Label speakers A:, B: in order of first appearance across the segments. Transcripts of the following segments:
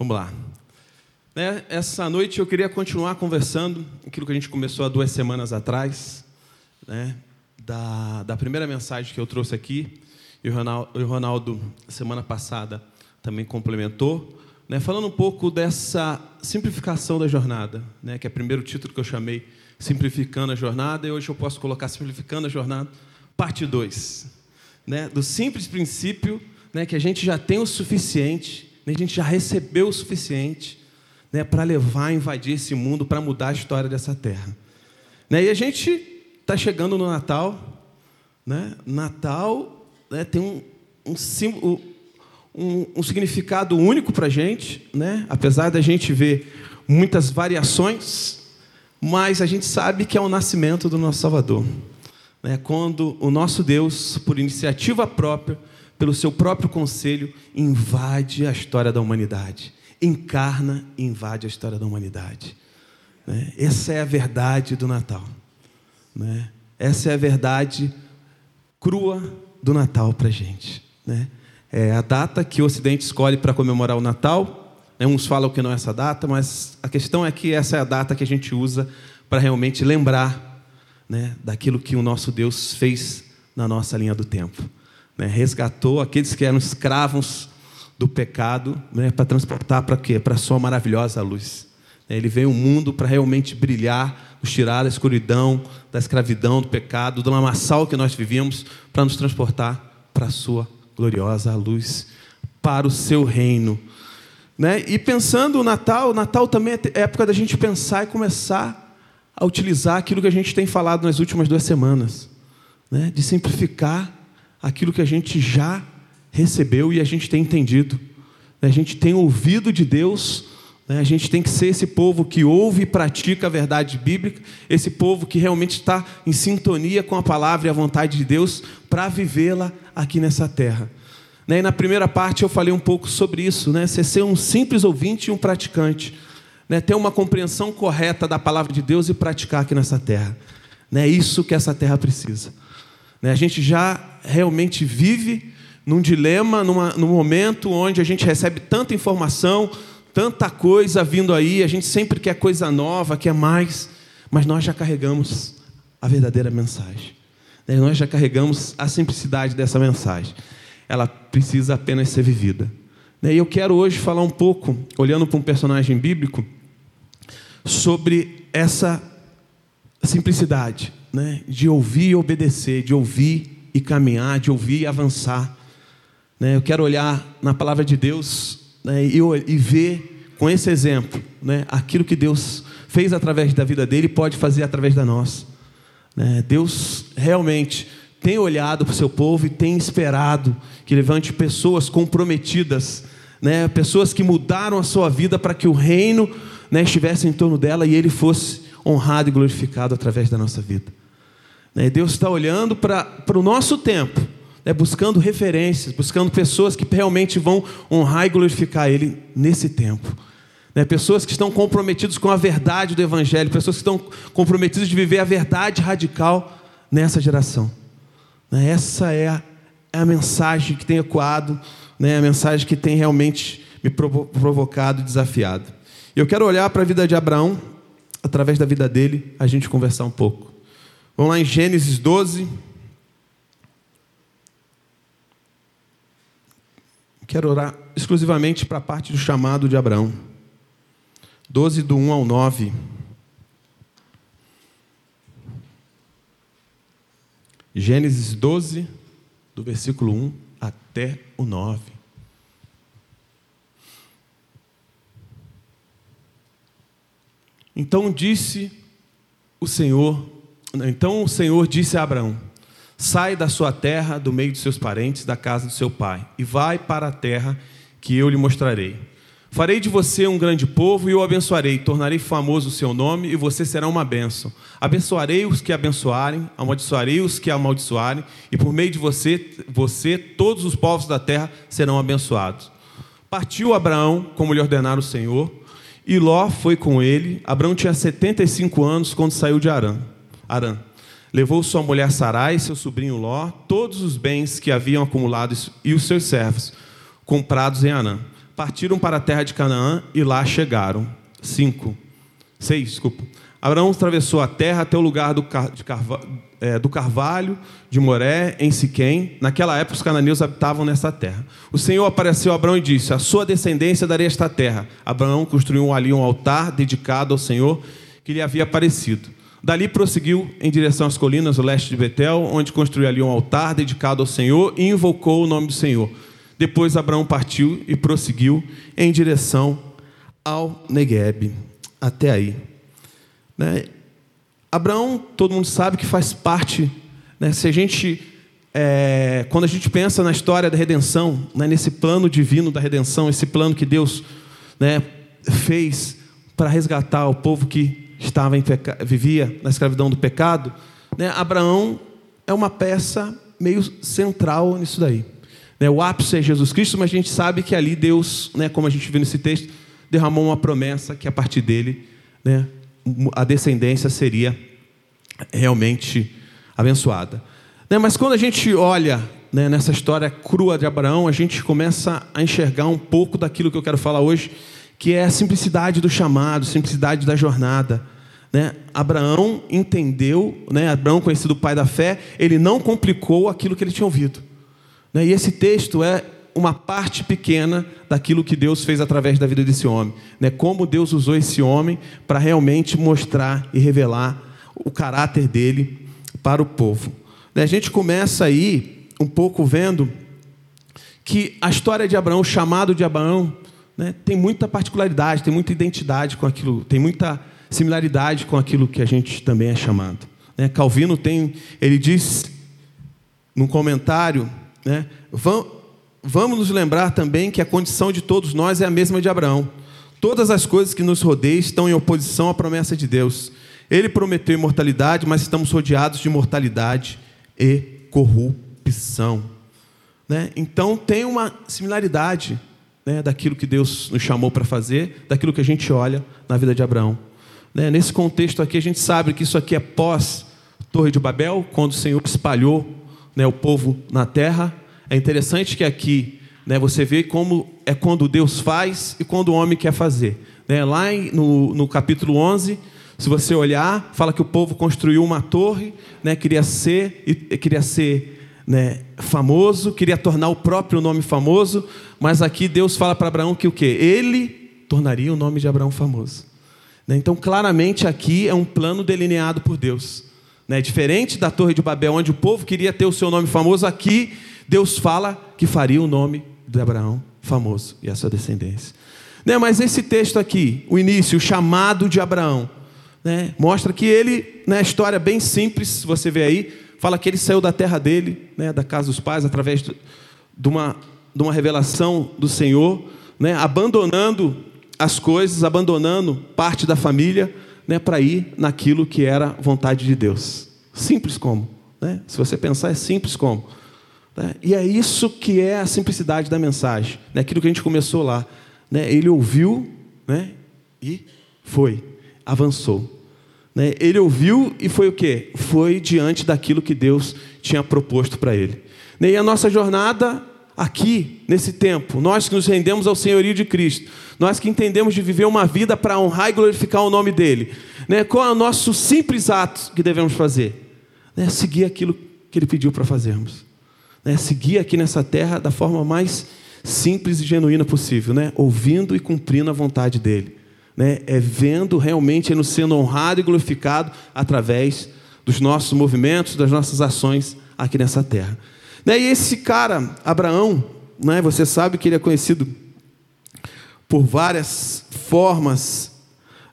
A: Vamos lá. Né, essa noite eu queria continuar conversando aquilo que a gente começou há duas semanas atrás, né, da, da primeira mensagem que eu trouxe aqui, e o Ronaldo, o Ronaldo semana passada, também complementou, né, falando um pouco dessa simplificação da jornada, né, que é o primeiro título que eu chamei Simplificando a Jornada, e hoje eu posso colocar Simplificando a Jornada, parte 2. Né, do simples princípio né, que a gente já tem o suficiente a gente já recebeu o suficiente né, para levar, invadir esse mundo, para mudar a história dessa terra. Né, e a gente está chegando no Natal. Né? Natal né, tem um, um, um, um, significado único para a gente, né? apesar da gente ver muitas variações, mas a gente sabe que é o nascimento do nosso Salvador. Né? Quando o nosso Deus, por iniciativa própria, pelo seu próprio conselho, invade a história da humanidade. Encarna e invade a história da humanidade. Né? Essa é a verdade do Natal. Né? Essa é a verdade crua do Natal para a gente. Né? É a data que o Ocidente escolhe para comemorar o Natal. Né? Uns falam que não é essa data, mas a questão é que essa é a data que a gente usa para realmente lembrar né, daquilo que o nosso Deus fez na nossa linha do tempo né, resgatou aqueles que eram escravos do pecado né, para transportar para quê? Para a sua maravilhosa luz. Ele veio ao mundo para realmente brilhar, nos tirar da escuridão, da escravidão, do pecado, do lamaçal que nós vivíamos, para nos transportar para a sua gloriosa luz, para o seu reino. Né? E pensando o Natal, o Natal também é época da gente pensar e começar a utilizar aquilo que a gente tem falado nas últimas duas semanas, né? de simplificar aquilo que a gente já recebeu e a gente tem entendido. A gente tem ouvido de Deus, né? a gente tem que ser esse povo que ouve e pratica a verdade bíblica, esse povo que realmente está em sintonia com a palavra e a vontade de Deus para vivê-la aqui nessa terra. Né? E na primeira parte eu falei um pouco sobre isso, né? Você ser um simples ouvinte e um praticante, né? ter uma compreensão correta da palavra de Deus e praticar aqui nessa terra. É isso que essa terra precisa. Né? A gente já realmente vive num dilema, numa, num momento onde a gente recebe tanta informação, tanta coisa vindo aí, a gente sempre quer coisa nova, quer mais, mas nós já carregamos a verdadeira mensagem. Né? Nós já carregamos a simplicidade dessa mensagem. Ela precisa apenas ser vivida. Né? E eu quero hoje falar um pouco, olhando para um personagem bíblico, sobre essa simplicidade né, de ouvir e obedecer, de ouvir e caminhar, de ouvir e avançar. Né, eu quero olhar na palavra de Deus né, e, e, ver com esse exemplo né, aquilo que Deus fez através da vida dele pode fazer através da nossa. Né. Deus realmente tem olhado para o seu povo e tem esperado que levante pessoas comprometidas, né, pessoas que mudaram a sua vida para que o reino né, estivesse em torno dela e ele fosse honrado e glorificado através da nossa vida. Né, Deus está olhando para o nosso tempo, né, buscando referências, buscando pessoas que realmente vão honrar e glorificar Ele nesse tempo. Né, pessoas que estão comprometidas com a verdade do Evangelho, pessoas que estão comprometidas de viver a verdade radical nessa geração. Essa é a, é a mensagem que tem ecoado, a mensagem que tem realmente me provocado e desafiado. Eu quero olhar para a vida de Abraão, através da vida dele, a gente conversar um pouco. Vamos lá em Gênesis 12. Quero orar exclusivamente para a parte do chamado de Abraão. 12, do 1 ao 9. Gênesis 12, do versículo 1 até o 9. Então disse o Senhor então o Senhor disse a Abraão: Sai da sua terra, do meio dos seus parentes, da casa do seu pai, e vai para a terra que eu lhe mostrarei. Farei de você um grande povo e o abençoarei, tornarei famoso o seu nome e você será uma bênção. Abençoarei os que abençoarem, amaldiçoarei os que amaldiçoarem, e por meio de você, você todos os povos da terra serão abençoados. Partiu Abraão, como lhe ordenara o Senhor, e Ló foi com ele. Abraão tinha 75 anos quando saiu de Arã. Arã. Levou sua mulher Sarai, seu sobrinho Ló, todos os bens que haviam acumulado e os seus servos, comprados em Arã. partiram para a terra de Canaã e lá chegaram. 5. 6, desculpa. Abraão atravessou a terra até o lugar do, car carva é, do carvalho de Moré, em Siquém. Naquela época, os cananeus habitavam nessa terra. O Senhor apareceu a Abraão e disse: A sua descendência darei esta terra. Abraão construiu ali um altar dedicado ao Senhor que lhe havia aparecido. Dali prosseguiu em direção às colinas do leste de Betel, onde construiu ali um altar dedicado ao Senhor e invocou o nome do Senhor. Depois Abraão partiu e prosseguiu em direção ao Negueb. Até aí. Né? Abraão, todo mundo sabe que faz parte. Né? Se a gente, é, quando a gente pensa na história da redenção, né? nesse plano divino da redenção, esse plano que Deus né, fez para resgatar o povo que estava em peca... vivia na escravidão do pecado, né, Abraão é uma peça meio central nisso daí. Né, o ápice é Jesus Cristo, mas a gente sabe que ali Deus, né, como a gente viu nesse texto, derramou uma promessa que a partir dele né, a descendência seria realmente abençoada. Né, mas quando a gente olha né, nessa história crua de Abraão, a gente começa a enxergar um pouco daquilo que eu quero falar hoje, que é a simplicidade do chamado, simplicidade da jornada. Né? Abraão entendeu, né? Abraão, conhecido pai da fé, ele não complicou aquilo que ele tinha ouvido. Né? E esse texto é uma parte pequena daquilo que Deus fez através da vida desse homem. Né? Como Deus usou esse homem para realmente mostrar e revelar o caráter dele para o povo. Né? A gente começa aí um pouco vendo que a história de Abraão, o chamado de Abraão, né, tem muita particularidade, tem muita identidade com aquilo, tem muita similaridade com aquilo que a gente também é chamado. Né? Calvino tem, ele diz num comentário, né, vamos nos lembrar também que a condição de todos nós é a mesma de Abraão. Todas as coisas que nos rodeiam estão em oposição à promessa de Deus. Ele prometeu imortalidade, mas estamos rodeados de mortalidade e corrupção. Né? Então tem uma similaridade né, daquilo que Deus nos chamou para fazer, daquilo que a gente olha na vida de Abraão. Né, nesse contexto aqui, a gente sabe que isso aqui é pós-Torre de Babel, quando o Senhor espalhou né, o povo na terra. É interessante que aqui né, você vê como é quando Deus faz e quando o homem quer fazer. Né, lá no, no capítulo 11, se você olhar, fala que o povo construiu uma torre, né, queria ser, queria ser né, famoso, queria tornar o próprio nome famoso, mas aqui Deus fala para Abraão que o quê? Ele tornaria o nome de Abraão famoso. Né? Então, claramente aqui é um plano delineado por Deus. Né? Diferente da Torre de Babel, onde o povo queria ter o seu nome famoso, aqui Deus fala que faria o nome de Abraão famoso e a sua descendência. Né? Mas esse texto aqui, o início, o chamado de Abraão, né? mostra que ele, na né, história bem simples, você vê aí, fala que ele saiu da terra dele, né, da casa dos pais, através de, uma, de uma revelação do Senhor, né, abandonando as coisas, abandonando parte da família, né, para ir naquilo que era vontade de Deus. Simples como. Né? Se você pensar, é simples como. Né? E é isso que é a simplicidade da mensagem. Né? Aquilo que a gente começou lá. Né? Ele ouviu né? e foi, avançou. Né? Ele ouviu e foi o quê? Foi diante daquilo que Deus tinha proposto para ele. Né? E a nossa jornada aqui, nesse tempo, nós que nos rendemos ao senhorio de Cristo, nós que entendemos de viver uma vida para honrar e glorificar o nome dele, né? qual é o nosso simples ato que devemos fazer? Né? Seguir aquilo que ele pediu para fazermos. Né? Seguir aqui nessa terra da forma mais simples e genuína possível, né? ouvindo e cumprindo a vontade dele né, é vendo realmente ele sendo honrado e glorificado através dos nossos movimentos, das nossas ações aqui nessa terra. Né, e esse cara, Abraão, né, você sabe que ele é conhecido por várias formas,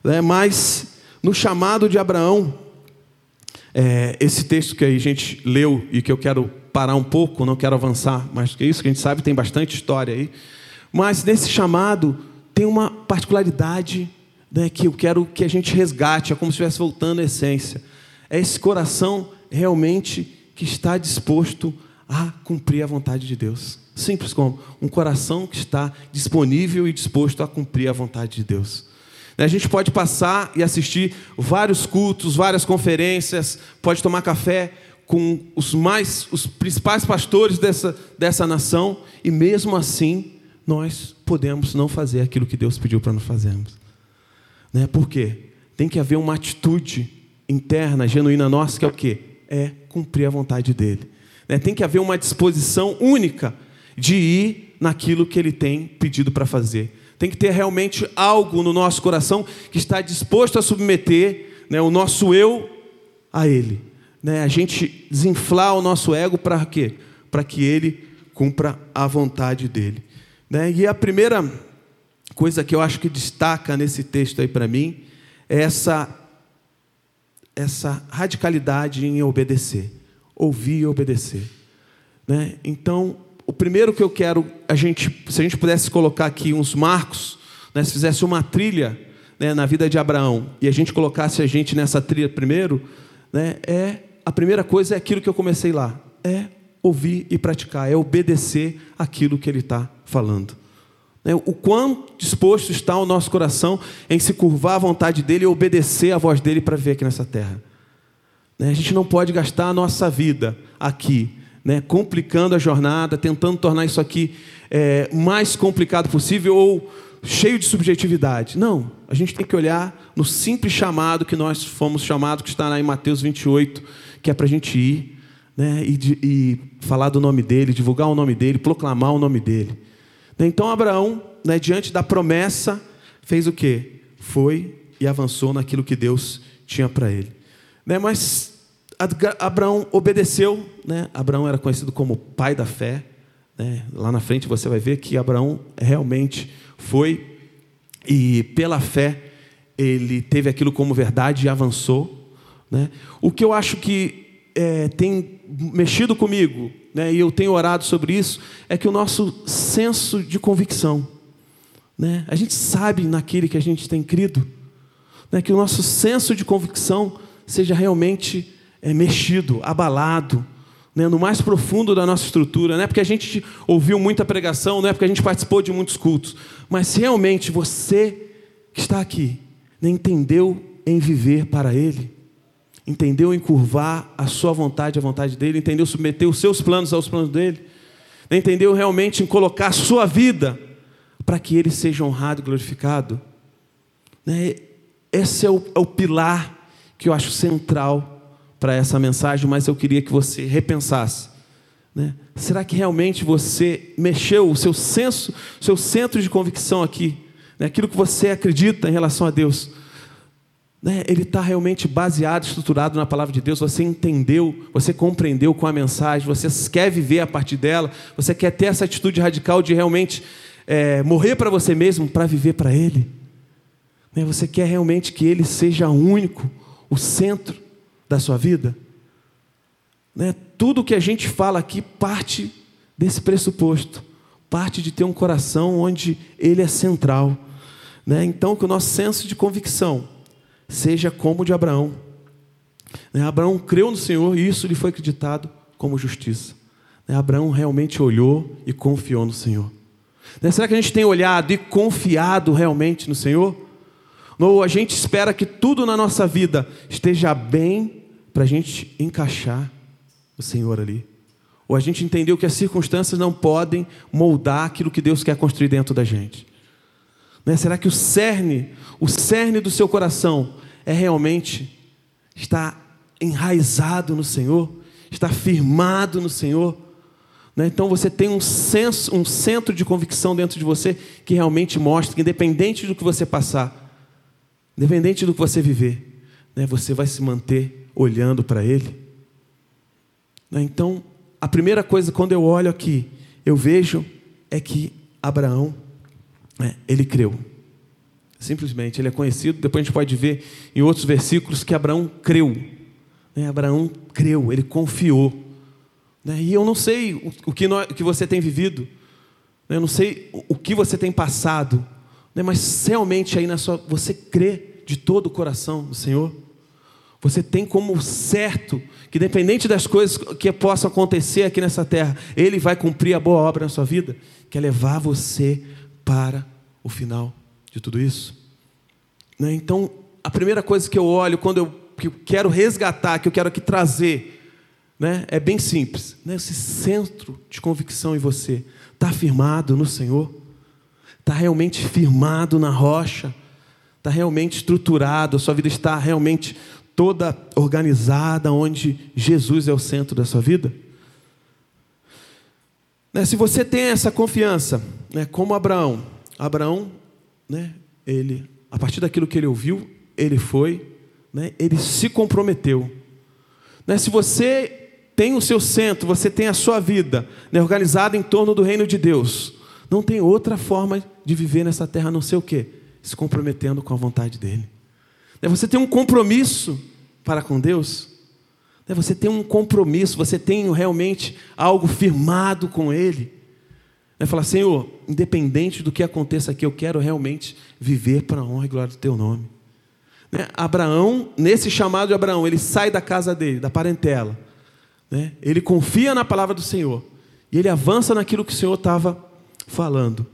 A: né, mas no chamado de Abraão, é, esse texto que a gente leu e que eu quero parar um pouco, não quero avançar mais do que isso, que a gente sabe tem bastante história aí, mas nesse chamado tem uma particularidade né, que eu quero que a gente resgate, é como se estivesse voltando à essência. É esse coração realmente que está disposto a cumprir a vontade de Deus. Simples como um coração que está disponível e disposto a cumprir a vontade de Deus. A gente pode passar e assistir vários cultos, várias conferências, pode tomar café com os mais, os principais pastores dessa, dessa nação, e mesmo assim nós podemos não fazer aquilo que Deus pediu para nós fazermos. Né? Por quê? Tem que haver uma atitude interna, genuína nossa, que é o quê? É cumprir a vontade dele. Né? Tem que haver uma disposição única de ir naquilo que ele tem pedido para fazer. Tem que ter realmente algo no nosso coração que está disposto a submeter né, o nosso eu a ele. Né? A gente desinflar o nosso ego para quê? Para que ele cumpra a vontade dele. Né? E a primeira coisa que eu acho que destaca nesse texto aí para mim é essa, essa radicalidade em obedecer. Ouvir e obedecer. Né? Então, o primeiro que eu quero, a gente, se a gente pudesse colocar aqui uns marcos, né, se fizesse uma trilha né, na vida de Abraão e a gente colocasse a gente nessa trilha primeiro, né, é a primeira coisa é aquilo que eu comecei lá, é ouvir e praticar, é obedecer aquilo que ele está falando. Né, o quão disposto está o nosso coração em se curvar à vontade dele e obedecer à voz dele para viver aqui nessa terra. Né, a gente não pode gastar a nossa vida aqui né, complicando a jornada, tentando tornar isso aqui é, mais complicado possível ou cheio de subjetividade. Não, a gente tem que olhar no simples chamado que nós fomos chamados, que está lá em Mateus 28, que é para a gente ir né, e, de, e, falar do nome dele, divulgar o nome dele, proclamar o nome dele. Então Abraão, né, diante da promessa, fez o quê? Foi e avançou naquilo que Deus tinha para ele. Né, mas Abraão obedeceu, né? Abraão era conhecido como pai da fé. Né? Lá na frente você vai ver que Abraão realmente foi e pela fé ele teve aquilo como verdade e avançou. Né? O que eu acho que é, tem mexido comigo, né? e eu tenho orado sobre isso, é que o nosso senso de convicção, né? a gente sabe naquele que a gente tem crido, né? que o nosso senso de convicção seja realmente é, mexido, abalado, né, no mais profundo da nossa estrutura. Não é porque a gente ouviu muita pregação, não é porque a gente participou de muitos cultos, mas realmente você que está aqui né, entendeu em viver para Ele, entendeu em curvar a sua vontade à vontade dEle, entendeu submeter os seus planos aos planos dEle, entendeu realmente em colocar a sua vida para que Ele seja honrado e glorificado. Né, esse é o, é o pilar que eu acho central para essa mensagem, mas eu queria que você repensasse. Né? Será que realmente você mexeu o seu senso, seu centro de convicção aqui, né? aquilo que você acredita em relação a Deus? Né? Ele está realmente baseado, estruturado na palavra de Deus. Você entendeu, você compreendeu com a mensagem, você quer viver a partir dela, você quer ter essa atitude radical de realmente é, morrer para você mesmo para viver para Ele. Né? Você quer realmente que Ele seja único, o centro da sua vida? Né? Tudo que a gente fala aqui parte desse pressuposto, parte de ter um coração onde ele é central. Né? Então, que o nosso senso de convicção seja como de Abraão. Né? Abraão creu no Senhor e isso lhe foi acreditado como justiça. Né? Abraão realmente olhou e confiou no Senhor. Né? Será que a gente tem olhado e confiado realmente no Senhor? Ou a gente espera que tudo na nossa vida esteja bem para a gente encaixar o Senhor ali. Ou a gente entendeu que as circunstâncias não podem moldar aquilo que Deus quer construir dentro da gente. Né? Será que o cerne, o cerne do seu coração é realmente está enraizado no Senhor, está firmado no Senhor? Né? Então você tem um senso, um centro de convicção dentro de você que realmente mostra que independente do que você passar, independente do que você viver, né? você vai se manter olhando para Ele. Né? Então, a primeira coisa, quando eu olho aqui, eu vejo é que Abraão, né, ele creu. Simplesmente, ele é conhecido, depois a gente pode ver em outros versículos que Abraão creu. Né? Abraão creu, ele confiou. Né? E eu não sei o, que, nós, o que você tem vivido, eu não sei o, o que você tem passado, mas realmente aí na sua, você crê de todo o coração no Senhor. Você tem como certo que, dependente das coisas que possam acontecer aqui nessa terra, Ele vai cumprir a boa obra na sua vida, que é levar você para o final de tudo isso. Né? Então, a primeira coisa que eu olho quando eu quero resgatar, que eu quero aqui trazer, né, é bem simples. Né? Esse centro de convicção em você está firmado no Senhor. está realmente firmado na rocha, está realmente estruturado, a sua vida está realmente toda organizada, onde Jesus é o centro da sua vida? Né, se você tem essa confiança, né, como Abraão, Abraão, né, ele, a partir daquilo que ele ouviu, ele foi, né, ele se comprometeu. Né, se você tem o seu centro, você tem a sua vida né, organizada em torno do reino de Deus, não tem outra forma de viver nessa terra a não ser o quê? Se comprometendo com a vontade dele. Né, você tem um compromisso para com Deus, né, você tem um compromisso, você tem realmente algo firmado com Ele. É falar, Senhor, independente do que aconteça aqui, eu quero realmente viver para a honra e glória do Teu nome. Né? Abraão, nesse chamado de Abraão, ele sai da casa dele, da parentela. Né? Ele confia na palavra do Senhor. E ele avança naquilo que o Senhor estava falando.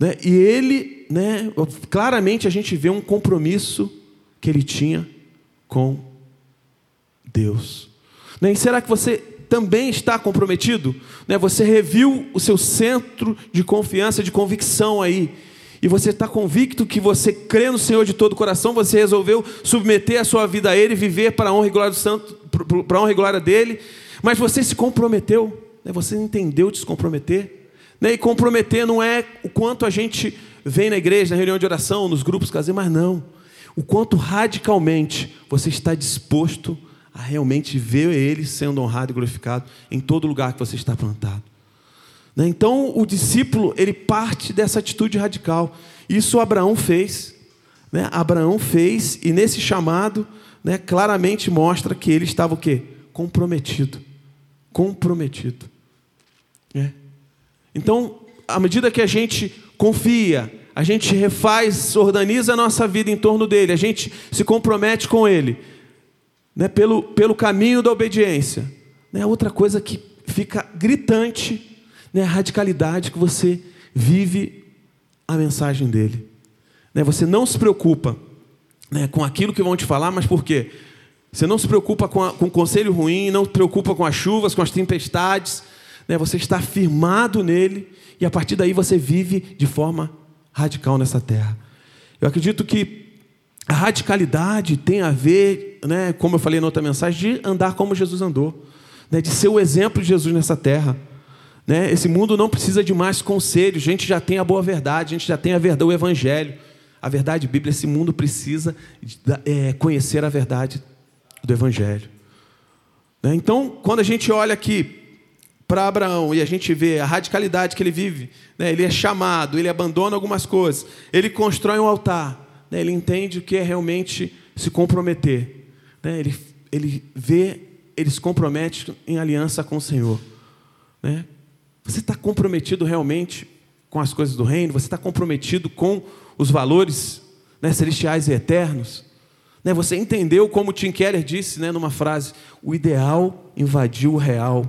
A: Né? E ele, né, claramente a gente vê um compromisso que ele tinha com Deus. Né? E será que você também está comprometido? Né? Você reviu o seu centro de confiança, de convicção aí. E você está convicto que você crê no Senhor de todo o coração, você resolveu submeter a sua vida a Ele, viver para a honra e glória do Santo, para a honra e glória dele, mas você se comprometeu, né? você entendeu de se comprometer. Né? E comprometer não é o quanto a gente vem na igreja, na reunião de oração, nos grupos caseiros, mas não. O quanto radicalmente você está disposto a realmente ver Ele sendo honrado e glorificado em todo lugar que você está plantado. Né? Então, o discípulo, ele parte dessa atitude radical. Isso Abraão fez. Né? Abraão fez, e nesse chamado, né, claramente mostra que ele estava o quê? Comprometido. Comprometido. É. Então, à medida que a gente confia, a gente refaz, organiza a nossa vida em torno dele, a gente se compromete com ele, né, pelo, pelo caminho da obediência. Né, outra coisa que fica gritante né, a radicalidade que você vive a mensagem dele. Né, você não se preocupa né, com aquilo que vão te falar, mas por quê? Você não se preocupa com, a, com o conselho ruim, não se preocupa com as chuvas, com as tempestades. Né, você está firmado nele e a partir daí você vive de forma radical nessa terra. Eu acredito que a radicalidade tem a ver, né, como eu falei na outra mensagem, de andar como Jesus andou, né, de ser o exemplo de Jesus nessa terra. Né? Esse mundo não precisa de mais conselhos, a gente já tem a boa verdade, a gente já tem a verdade, o Evangelho. A verdade bíblica, esse mundo precisa é, conhecer a verdade do Evangelho. Né? Então, quando a gente olha aqui para Abraão e a gente vê a radicalidade que ele vive, né? ele é chamado, ele abandona algumas coisas, ele constrói um altar, né, ele entende o que é realmente se comprometer. Né, ele, ele vê, ele se compromete em aliança com o Senhor. Né? Você está comprometido realmente com as coisas do reino? Você está comprometido com os valores né, celestiais e eternos? Né, você entendeu, como Tim Keller disse né, numa frase: o ideal invadiu o real,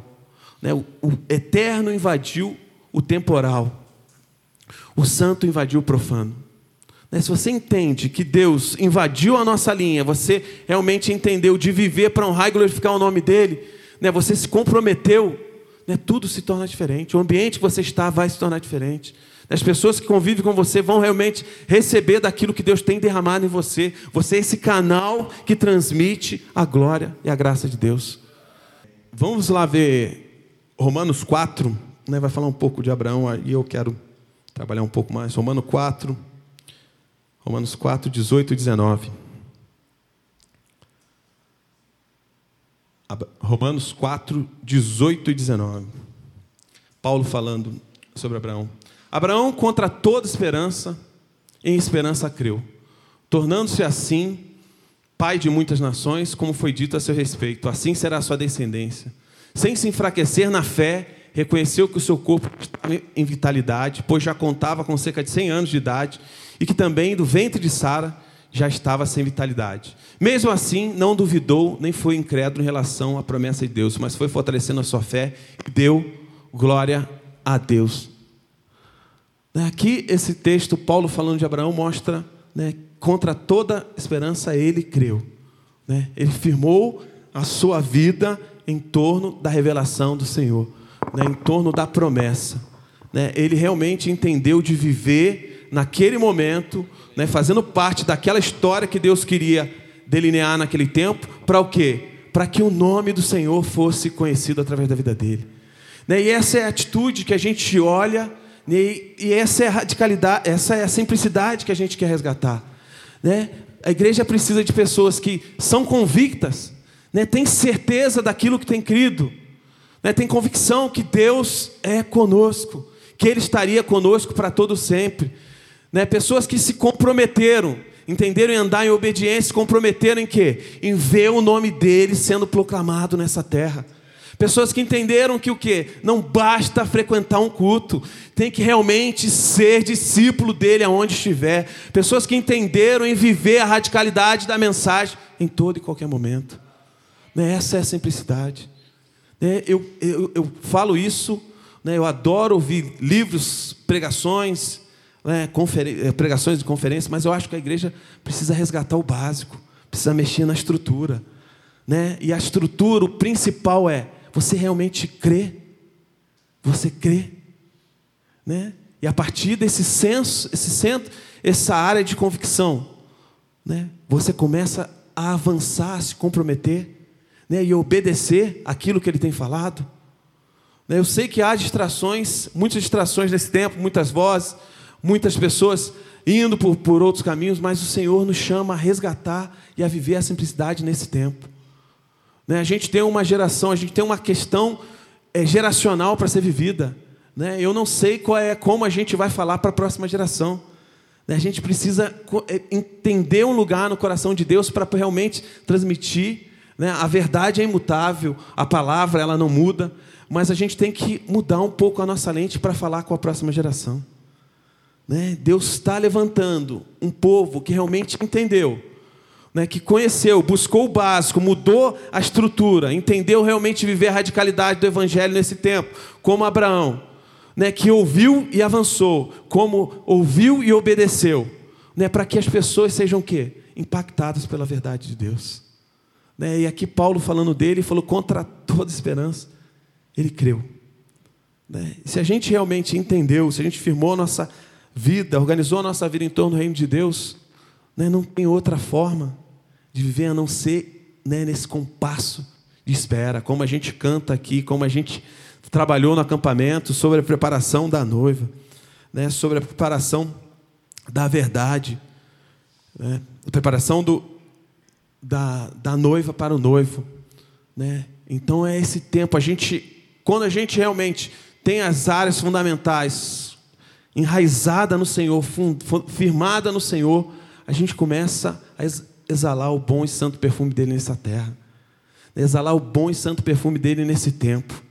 A: né, o, o eterno invadiu o temporal, o santo invadiu o profano. Né, se você entende que Deus invadiu a nossa linha, você realmente entendeu de viver para honrar e glorificar o nome dEle, né, você se comprometeu, né, tudo se torna diferente. O ambiente que você está vai se tornar diferente. As pessoas que convivem com você vão realmente receber daquilo que Deus tem derramado em você. Você é esse canal que transmite a glória e a graça de Deus. Vamos lá ver Romanos 4, né, vai falar um pouco de Abraão, e eu quero trabalhar um pouco mais. Romanos 4. Romanos 4, 18 e 19. Romanos 4, 18 e 19. Paulo falando sobre Abraão. Abraão, contra toda esperança, em esperança creu, tornando-se assim pai de muitas nações, como foi dito a seu respeito. Assim será a sua descendência. Sem se enfraquecer na fé, reconheceu que o seu corpo estava em vitalidade, pois já contava com cerca de 100 anos de idade e que também do ventre de Sara já estava sem vitalidade. Mesmo assim, não duvidou nem foi incrédulo em relação à promessa de Deus, mas foi fortalecendo a sua fé e deu glória a Deus. Né, aqui, esse texto, Paulo falando de Abraão, mostra né, contra toda esperança ele creu. Né? Ele firmou a sua vida em torno da revelação do Senhor, né, em torno da promessa. né, ele realmente entendeu de viver naquele momento, né, fazendo parte daquela história que Deus queria delinear naquele tempo, para o quê? Para que o nome do Senhor fosse conhecido através da vida dele. Né, e essa é a atitude que a gente olha, né, e essa é a radicalidade, essa é a simplicidade que a gente quer resgatar. Né? A igreja precisa de pessoas que são convictas, né, têm certeza daquilo que tem crido, né, tem convicção que Deus é conosco que Ele estaria conosco para todo sempre. Né? Pessoas que se comprometeram, entenderam em andar em obediência, se comprometeram em quê? Em ver o nome dele sendo proclamado nessa terra. Pessoas que entenderam que o quê? Não basta frequentar um culto, tem que realmente ser discípulo dele aonde estiver. Pessoas que entenderam em viver a radicalidade da mensagem em todo e qualquer momento. Né? Essa é a simplicidade. Né? Eu, eu, eu falo isso né? Eu adoro ouvir livros, pregações, né? Eh, pregações de conferência, mas eu acho que a igreja precisa resgatar o básico, precisa mexer na estrutura. Né? E a estrutura, o principal é você realmente crê. Você crê. Né? E a partir desse senso, esse centro, essa área de convicção, né? você começa a avançar, a se comprometer né? e obedecer aquilo que ele tem falado. Né, eu sei que há distrações, muitas distrações nesse tempo, muitas vozes, muitas pessoas indo por, por outros caminhos, mas o Senhor nos chama a resgatar e a viver a simplicidade nesse tempo. Né, a gente tem uma geração, a gente tem uma questão é, geracional para ser vivida. Né? Eu não sei qual é, como a gente vai falar para a próxima geração. A gente precisa é, entender um lugar no coração de Deus para realmente transmitir. A verdade é imutável, a palavra ela não muda mas a gente tem que mudar um pouco a nossa lente para falar com a próxima geração. Né? Deus está levantando um povo que realmente entendeu, né? que conheceu, buscou o básico, mudou a estrutura, entendeu realmente viver a radicalidade do Evangelho nesse tempo, como Abraão, né? que ouviu e avançou, como ouviu e obedeceu, né? para que as pessoas sejam quê? Impactadas pela verdade de Deus. Né? E aqui Paulo falando dele, falou contra toda esperança. Ele creu. Né? Se a gente realmente entendeu, se a gente firmou a nossa vida, organizou a nossa vida em torno do reino de Deus, né? não tem outra forma de viver a não ser né, nesse compasso de espera, como a gente canta aqui, como a gente trabalhou no acampamento sobre a preparação da noiva, né, sobre a preparação da verdade, né, a preparação do, da, da noiva para o noivo. Né? Então é esse tempo, a gente quando a gente realmente tem as áreas fundamentais enraizada no Senhor, firmada no Senhor, a gente começa a exalar o bom e santo perfume dele nessa terra. Exalar o bom e santo perfume dele nesse tempo.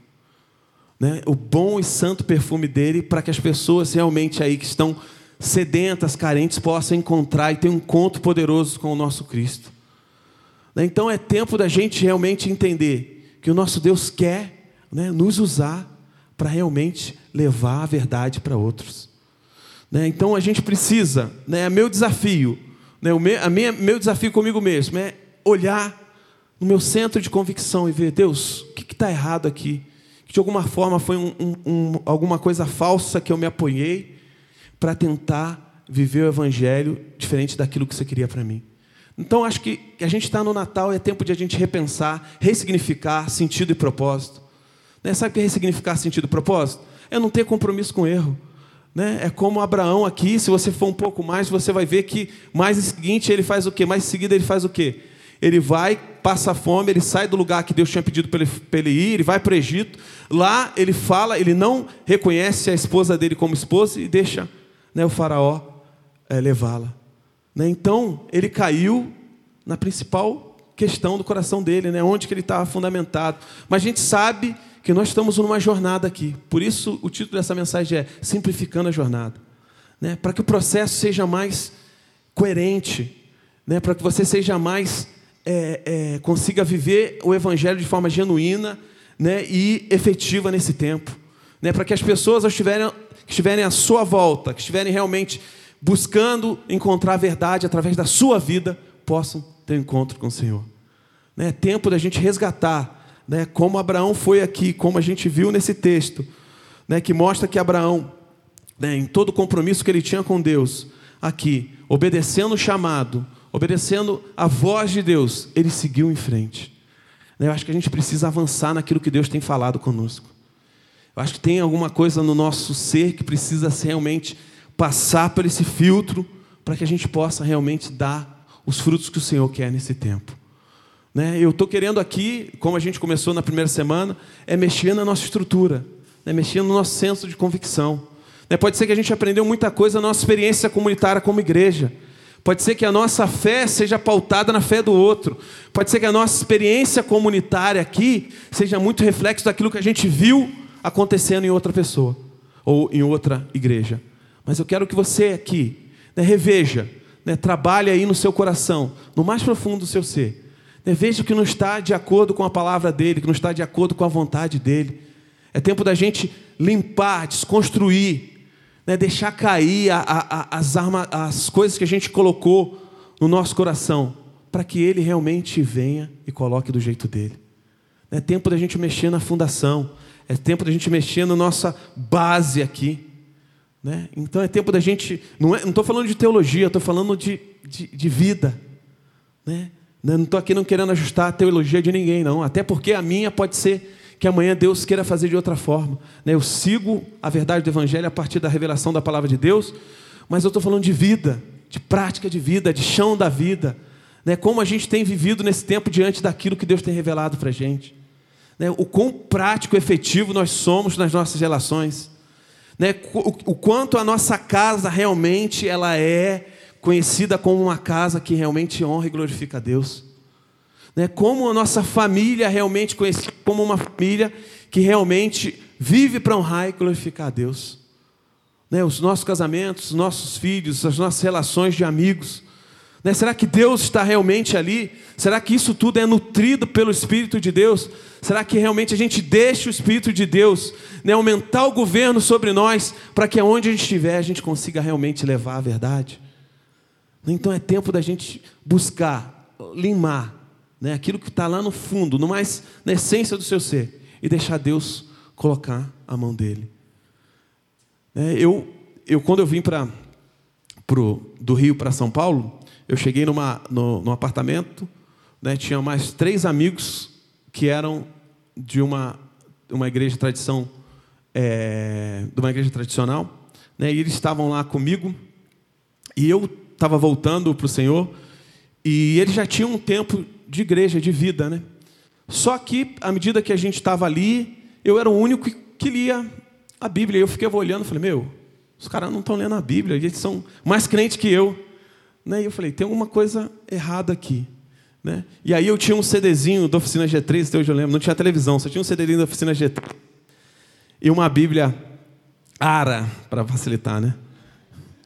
A: Né? O bom e santo perfume dele para que as pessoas realmente aí que estão sedentas, carentes, possam encontrar e ter um encontro poderoso com o nosso Cristo. Né? Então é tempo da gente realmente entender que o nosso Deus quer né, nos usar para realmente levar a verdade para outros. Né? Então a gente precisa, né, é meu desafio, né, o meu, a minha, meu desafio comigo mesmo é olhar no meu centro de convicção e ver, Deus, o que está errado aqui? Que de alguma forma foi um, um, um, alguma coisa falsa que eu me apoiei para tentar viver o Evangelho diferente daquilo que você queria para mim. Então acho que a gente está no Natal, é tempo de a gente repensar, ressignificar sentido e propósito. Né? Sabe o que é ressignificar sentido e propósito? É não ter compromisso com erro. Né? É como Abraão aqui, se você for um pouco mais, você vai ver que mais em seguinte ele faz o quê? Mais em seguida ele faz o quê? Ele vai, passa fome, ele sai do lugar que Deus tinha pedido para ele, ele ir, ele vai para o Egito. Lá ele fala, ele não reconhece a esposa dele como esposa e deixa né, o faraó é, levá-la. Né? Então ele caiu na principal questão do coração dele, né? onde que ele estava fundamentado. Mas a gente sabe que nós estamos numa jornada aqui. Por isso, o título dessa mensagem é Simplificando a Jornada. Né? Para que o processo seja mais coerente, né? para que você seja mais. É, é, consiga viver o Evangelho de forma genuína né? e efetiva nesse tempo. Né? Para que as pessoas estiverem, que estiverem à sua volta, que estiverem realmente buscando encontrar a verdade através da sua vida, possam ter um encontro com o Senhor. Né? É tempo da gente resgatar né, como Abraão foi aqui, como a gente viu nesse texto, né, que mostra que Abraão, né, em todo o compromisso que ele tinha com Deus, aqui, obedecendo o chamado, obedecendo a voz de Deus, ele seguiu em frente. Eu acho que a gente precisa avançar naquilo que Deus tem falado conosco. Eu acho que tem alguma coisa no nosso ser que precisa realmente passar por esse filtro para que a gente possa realmente dar os frutos que o Senhor quer nesse tempo. Né? Eu estou querendo aqui, como a gente começou na primeira semana, é mexer na nossa estrutura, né? mexer no nosso senso de convicção. Né? Pode ser que a gente aprendeu muita coisa na nossa experiência comunitária como igreja. Pode ser que a nossa fé seja pautada na fé do outro. Pode ser que a nossa experiência comunitária aqui seja muito reflexo daquilo que a gente viu acontecendo em outra pessoa ou em outra igreja. Mas eu quero que você aqui né, reveja, né, trabalhe aí no seu coração, no mais profundo do seu ser. Veja que não está de acordo com a palavra dele, que não está de acordo com a vontade dele. É tempo da gente limpar, desconstruir né, deixar cair a, a, as, armas, as coisas que a gente colocou no nosso coração, para que Ele realmente venha e coloque do jeito dele. É tempo da gente mexer na fundação, é tempo da gente mexer na nossa base aqui. Né? Então é tempo da gente. Não estou falando de teologia, estou falando de, de, de vida. Né? Não estou aqui não querendo ajustar a teologia de ninguém, não. Até porque a minha pode ser que amanhã Deus queira fazer de outra forma. Né? Eu sigo a verdade do Evangelho a partir da revelação da palavra de Deus, mas eu estou falando de vida, de prática de vida, de chão da vida. Né? Como a gente tem vivido nesse tempo diante daquilo que Deus tem revelado para a gente. Né? O quão prático efetivo nós somos nas nossas relações. O quanto a nossa casa realmente ela é conhecida como uma casa que realmente honra e glorifica a Deus. Né? Como a nossa família realmente conhecida como uma família que realmente vive para honrar e glorificar a Deus. Né? Os nossos casamentos, os nossos filhos, as nossas relações de amigos. Né? Será que Deus está realmente ali? Será que isso tudo é nutrido pelo Espírito de Deus? Será que realmente a gente deixa o Espírito de Deus né, aumentar o governo sobre nós, para que aonde a gente estiver a gente consiga realmente levar a verdade? Então é tempo da gente buscar, limar né, aquilo que está lá no fundo, no mais na essência do seu ser, e deixar Deus colocar a mão dele. É, eu, eu, quando eu vim para do Rio para São Paulo, eu cheguei numa, no, no apartamento, né, tinha mais três amigos que eram de uma, uma igreja tradição, é, de uma igreja tradicional, né, e eles estavam lá comigo, e eu estava voltando para o Senhor, e eles já tinham um tempo de igreja, de vida, né? Só que, à medida que a gente estava ali, eu era o único que lia a Bíblia. Eu fiquei olhando falei, meu, os caras não estão lendo a Bíblia, eles são mais crentes que eu. Né? E eu falei, tem alguma coisa errada aqui. Né? E aí eu tinha um CDzinho da Oficina G3, até hoje eu lembro, não tinha televisão, só tinha um CDzinho da Oficina G3. E uma Bíblia Ara, para facilitar, né?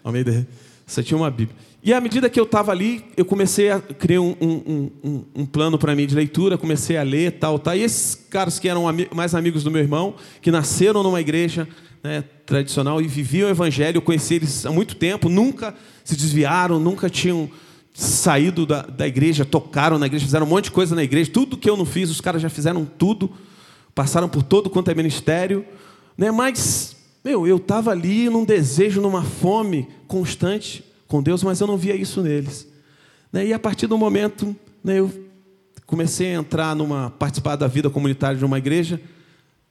A: Almeida, só tinha uma Bíblia. E à medida que eu estava ali, eu comecei a criar um, um, um, um plano para mim de leitura, comecei a ler, tal, tal. E esses caras que eram mais amigos do meu irmão, que nasceram numa igreja né, tradicional e viviam o evangelho, eu conheci eles há muito tempo, nunca se desviaram, nunca tinham saído da, da igreja, tocaram na igreja, fizeram um monte de coisa na igreja. Tudo que eu não fiz, os caras já fizeram tudo, passaram por todo quanto é ministério. Né? Mas, meu, eu estava ali num desejo, numa fome constante com Deus, mas eu não via isso neles. Né? E a partir do momento, né, eu comecei a entrar numa participar da vida comunitária de uma igreja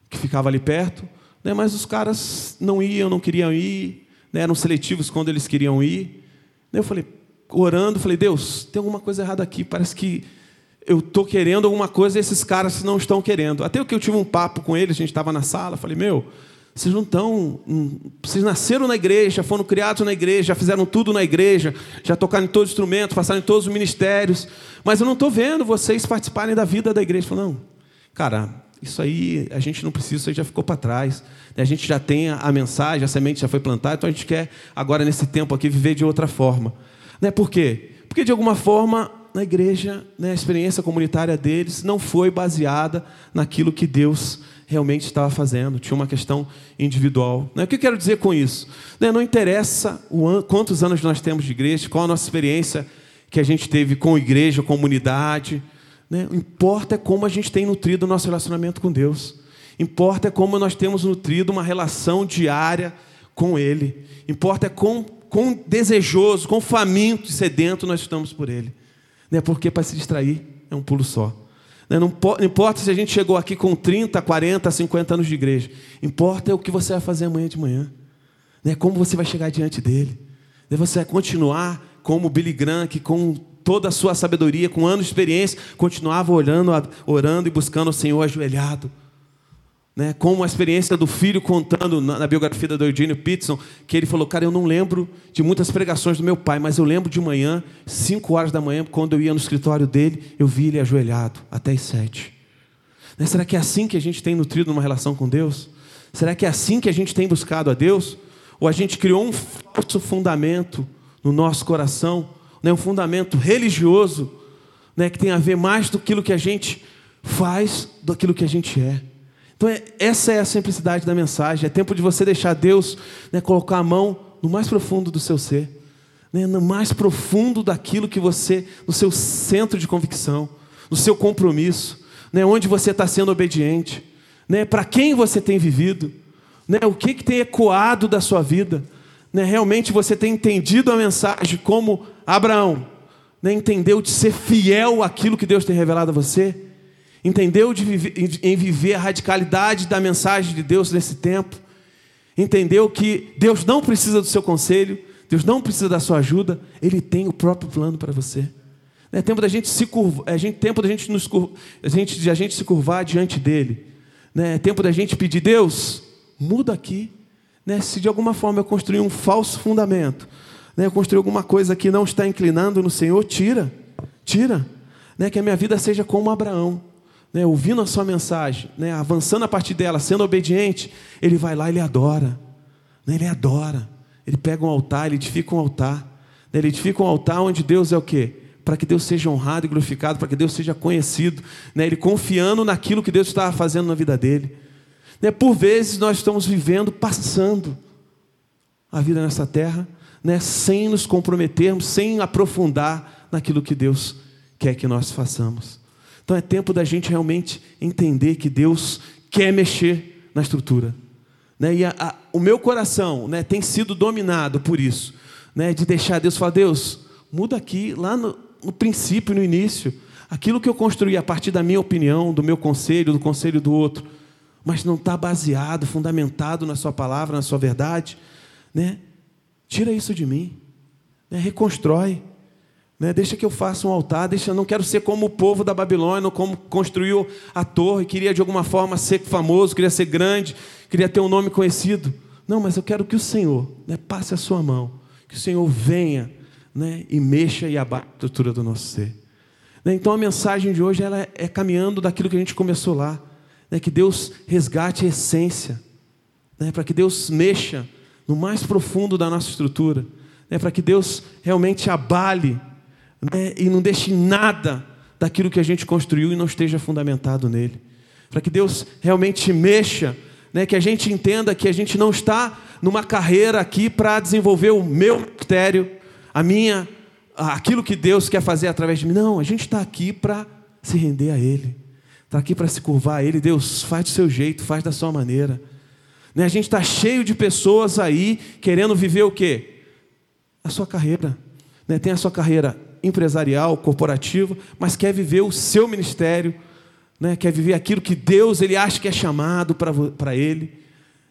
A: que ficava ali perto, né, mas os caras não iam, não queriam ir, eram seletivos quando eles queriam ir. Eu falei, orando, falei, Deus, tem alguma coisa errada aqui, parece que eu estou querendo alguma coisa e esses caras não estão querendo. Até que eu tive um papo com eles, a gente estava na sala, falei, meu, vocês não estão. Hum, vocês nasceram na igreja, foram criados na igreja, já fizeram tudo na igreja, já tocaram em todos os instrumentos, passaram em todos os ministérios, mas eu não estou vendo vocês participarem da vida da igreja. Falei, não, cara, isso aí a gente não precisa, isso aí já ficou para trás. A gente já tem a mensagem, a semente já foi plantada, então a gente quer agora nesse tempo aqui viver de outra forma. Né? Por quê? Porque de alguma forma na igreja, né, a experiência comunitária deles não foi baseada naquilo que Deus realmente estava fazendo, tinha uma questão individual. Né? O que eu quero dizer com isso? Né, não interessa quantos anos nós temos de igreja, qual a nossa experiência que a gente teve com igreja, comunidade. Né? O importa é como a gente tem nutrido o nosso relacionamento com Deus. Importa é como nós temos nutrido uma relação diária com Ele. Importa é quão, quão desejoso, quão faminto e sedento nós estamos por Ele. Porque para se distrair é um pulo só. Não importa se a gente chegou aqui com 30, 40, 50 anos de igreja. Importa é o que você vai fazer amanhã de manhã. Né? Como você vai chegar diante dele. Né? Você vai continuar como Billy Graham, que com toda a sua sabedoria, com anos de experiência, continuava olhando, orando e buscando o Senhor ajoelhado. Né? Como a experiência do filho contando na, na biografia do Eugênio Peterson, que ele falou, cara, eu não lembro de muitas pregações do meu pai, mas eu lembro de manhã, 5 horas da manhã, quando eu ia no escritório dele, eu vi ele ajoelhado, até as sete. Né? Será que é assim que a gente tem nutrido uma relação com Deus? Será que é assim que a gente tem buscado a Deus? Ou a gente criou um falso fundamento no nosso coração, né, um fundamento religioso, né, que tem a ver mais do que a gente faz do que a gente é. Então, é, essa é a simplicidade da mensagem. É tempo de você deixar Deus né, colocar a mão no mais profundo do seu ser, né, no mais profundo daquilo que você, no seu centro de convicção, no seu compromisso, né, onde você está sendo obediente, né, para quem você tem vivido. Né? O que, que tem ecoado da sua vida? Né? Realmente você tem entendido a mensagem como Abraão né? entendeu de ser fiel àquilo que Deus tem revelado a você? Entendeu de viver, em viver a radicalidade da mensagem de Deus nesse tempo? Entendeu que Deus não precisa do seu conselho, Deus não precisa da sua ajuda, Ele tem o próprio plano para você. É tempo da gente se curvar, é tempo da gente, nos, a gente, de a gente se curvar diante dele. É tempo da gente pedir, Deus, muda aqui. Né? Se de alguma forma eu construir um falso fundamento, né? eu construir alguma coisa que não está inclinando no Senhor, tira, tira. Né? Que a minha vida seja como Abraão. Né? Ouvindo a sua mensagem, né? avançando a partir dela, sendo obediente, ele vai lá e ele adora. Né? Ele adora. Ele pega um altar, ele edifica um altar. Né? Ele edifica um altar onde Deus é o quê? Para que Deus seja honrado e glorificado, para que Deus seja conhecido. Né? Ele confiando naquilo que Deus estava fazendo na vida dele. Né? Por vezes nós estamos vivendo, passando a vida nessa terra, sem nos comprometermos, sem aprofundar naquilo que Deus quer que nós façamos. Então é tempo da gente realmente entender que Deus quer mexer na estrutura. Né? E a, a, o meu coração né, tem sido dominado por isso, né, de deixar Deus falar: Deus, muda aqui, lá no, no princípio, no início, aquilo que eu construí a partir da minha opinião, do meu conselho, do conselho do outro mas não está baseado, fundamentado na sua palavra, na sua verdade, né? Tira isso de mim, né? reconstrói, né? Deixa que eu faça um altar, deixa, não quero ser como o povo da Babilônia, como construiu a torre, queria de alguma forma ser famoso, queria ser grande, queria ter um nome conhecido. Não, mas eu quero que o Senhor né, passe a sua mão, que o Senhor venha né, e mexa e abate a estrutura do nosso ser. Né? Então a mensagem de hoje ela é caminhando daquilo que a gente começou lá né, que Deus resgate a essência, né, para que Deus mexa no mais profundo da nossa estrutura, para que Deus realmente abale né, e não deixe nada daquilo que a gente construiu e não esteja fundamentado nele, para que Deus realmente mexa, né, que a gente entenda que a gente não está numa carreira aqui para desenvolver o meu ministério, a minha, aquilo que Deus quer fazer através de mim. Não, a gente está aqui para se render a Ele está aqui para se curvar a Ele. Deus, faz do seu jeito, faz da sua maneira. Né? A gente está cheio de pessoas aí querendo viver o quê? A sua carreira. Né? Tem a sua carreira empresarial, corporativa, mas quer viver o seu ministério, né? quer viver aquilo que Deus ele acha que é chamado para ele.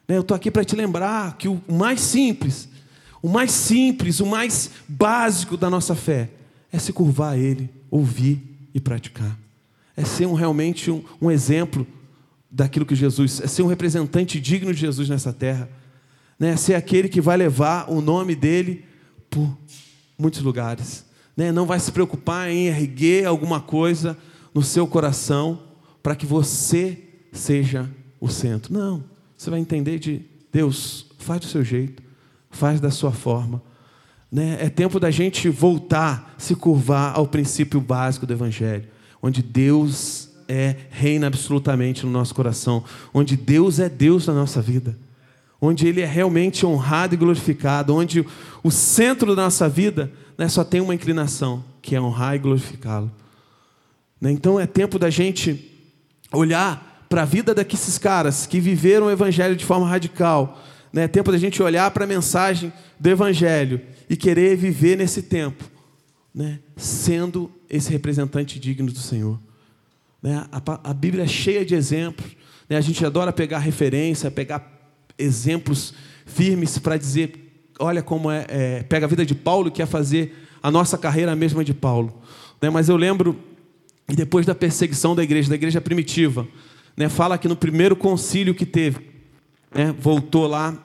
A: Né? Eu estou aqui para te lembrar que o mais simples, o mais simples, o mais básico da nossa fé é se curvar a Ele, ouvir e praticar é ser um, realmente um, um exemplo daquilo que Jesus, é ser um representante digno de Jesus nessa terra, né? É ser aquele que vai levar o nome dele por muitos lugares, né? Não vai se preocupar em erguer alguma coisa no seu coração para que você seja o centro. Não, você vai entender de Deus, faz do seu jeito, faz da sua forma. Né? É tempo da gente voltar, se curvar ao princípio básico do Evangelho onde Deus é reina absolutamente no nosso coração, onde Deus é Deus na nossa vida, onde Ele é realmente honrado e glorificado, onde o centro da nossa vida né, só tem uma inclinação, que é honrar e glorificá-lo. Né? Então é tempo da gente olhar para a vida daqueles caras que viveram o Evangelho de forma radical. Né? É tempo da gente olhar para a mensagem do Evangelho e querer viver nesse tempo, né? sendo esse representante digno do Senhor. Né? A, a Bíblia é cheia de exemplos. Né? A gente adora pegar referência, pegar exemplos firmes para dizer: olha como é, é, Pega a vida de Paulo e quer fazer a nossa carreira a mesma de Paulo. Né? Mas eu lembro, e depois da perseguição da igreja, da igreja primitiva, né? fala que no primeiro concílio que teve, né? voltou lá,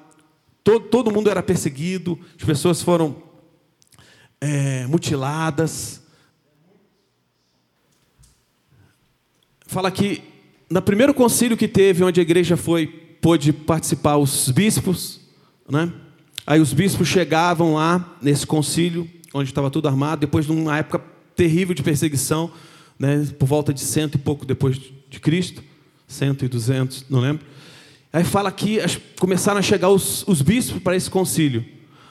A: todo, todo mundo era perseguido, as pessoas foram é, mutiladas. Fala que no primeiro concílio que teve, onde a igreja foi, pôde participar os bispos, né? Aí os bispos chegavam lá nesse concílio, onde estava tudo armado, depois de uma época terrível de perseguição, né? Por volta de cento e pouco depois de Cristo, cento e duzentos, não lembro. Aí fala que começaram a chegar os, os bispos para esse concílio.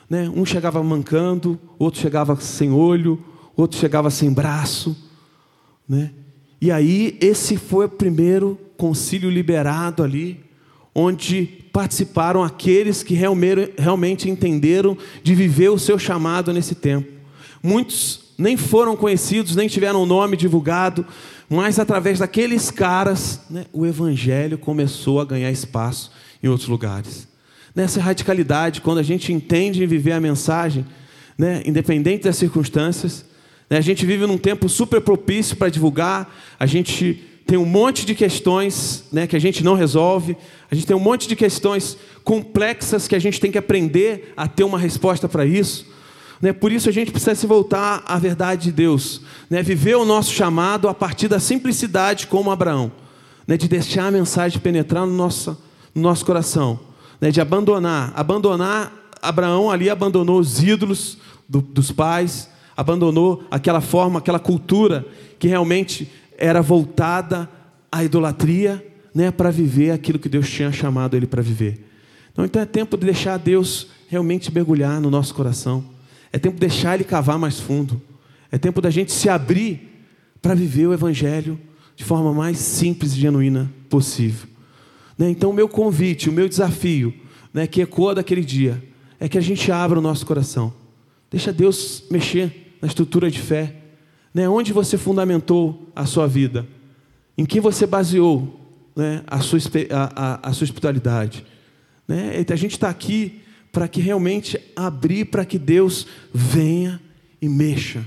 A: Né? Um chegava mancando, outro chegava sem olho, outro chegava sem braço. Né? E aí, esse foi o primeiro concílio liberado ali, onde participaram aqueles que realmente entenderam de viver o seu chamado nesse tempo. Muitos nem foram conhecidos, nem tiveram o nome divulgado, mas através daqueles caras, né, o evangelho começou a ganhar espaço em outros lugares. Nessa radicalidade, quando a gente entende viver a mensagem, né, independente das circunstâncias, né, a gente vive num tempo super propício para divulgar, a gente tem um monte de questões né, que a gente não resolve, a gente tem um monte de questões complexas que a gente tem que aprender a ter uma resposta para isso. Né? Por isso a gente precisa se voltar à verdade de Deus, né? viver o nosso chamado a partir da simplicidade, como Abraão, né? de deixar a mensagem penetrar no nosso, no nosso coração, né? de abandonar. Abandonar, Abraão ali abandonou os ídolos do, dos pais, abandonou aquela forma, aquela cultura que realmente era voltada à idolatria, né? para viver aquilo que Deus tinha chamado ele para viver. Então, então é tempo de deixar Deus realmente mergulhar no nosso coração. É tempo de deixar ele cavar mais fundo. É tempo da gente se abrir para viver o Evangelho de forma mais simples e genuína possível. Né? Então, o meu convite, o meu desafio, né, que ecoa daquele dia, é que a gente abra o nosso coração. Deixa Deus mexer na estrutura de fé. Né? Onde você fundamentou a sua vida? Em que você baseou né, a, sua, a, a, a sua espiritualidade? Né? A gente está aqui para que realmente abrir para que Deus venha e mexa.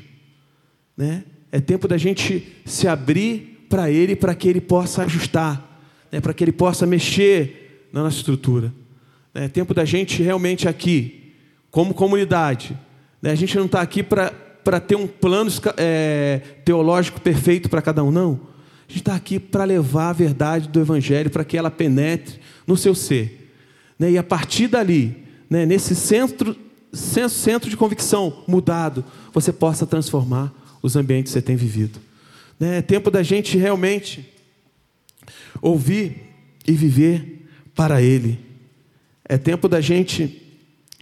A: Né? É tempo da gente se abrir para Ele, para que Ele possa ajustar, né? para que Ele possa mexer na nossa estrutura. É tempo da gente realmente aqui, como comunidade, né? a gente não está aqui para ter um plano é, teológico perfeito para cada um, não. A gente está aqui para levar a verdade do Evangelho, para que ela penetre no seu ser. Né? E a partir dali, né, nesse centro, centro de convicção mudado, você possa transformar os ambientes que você tem vivido. Né, é tempo da gente realmente ouvir e viver para Ele. É tempo da gente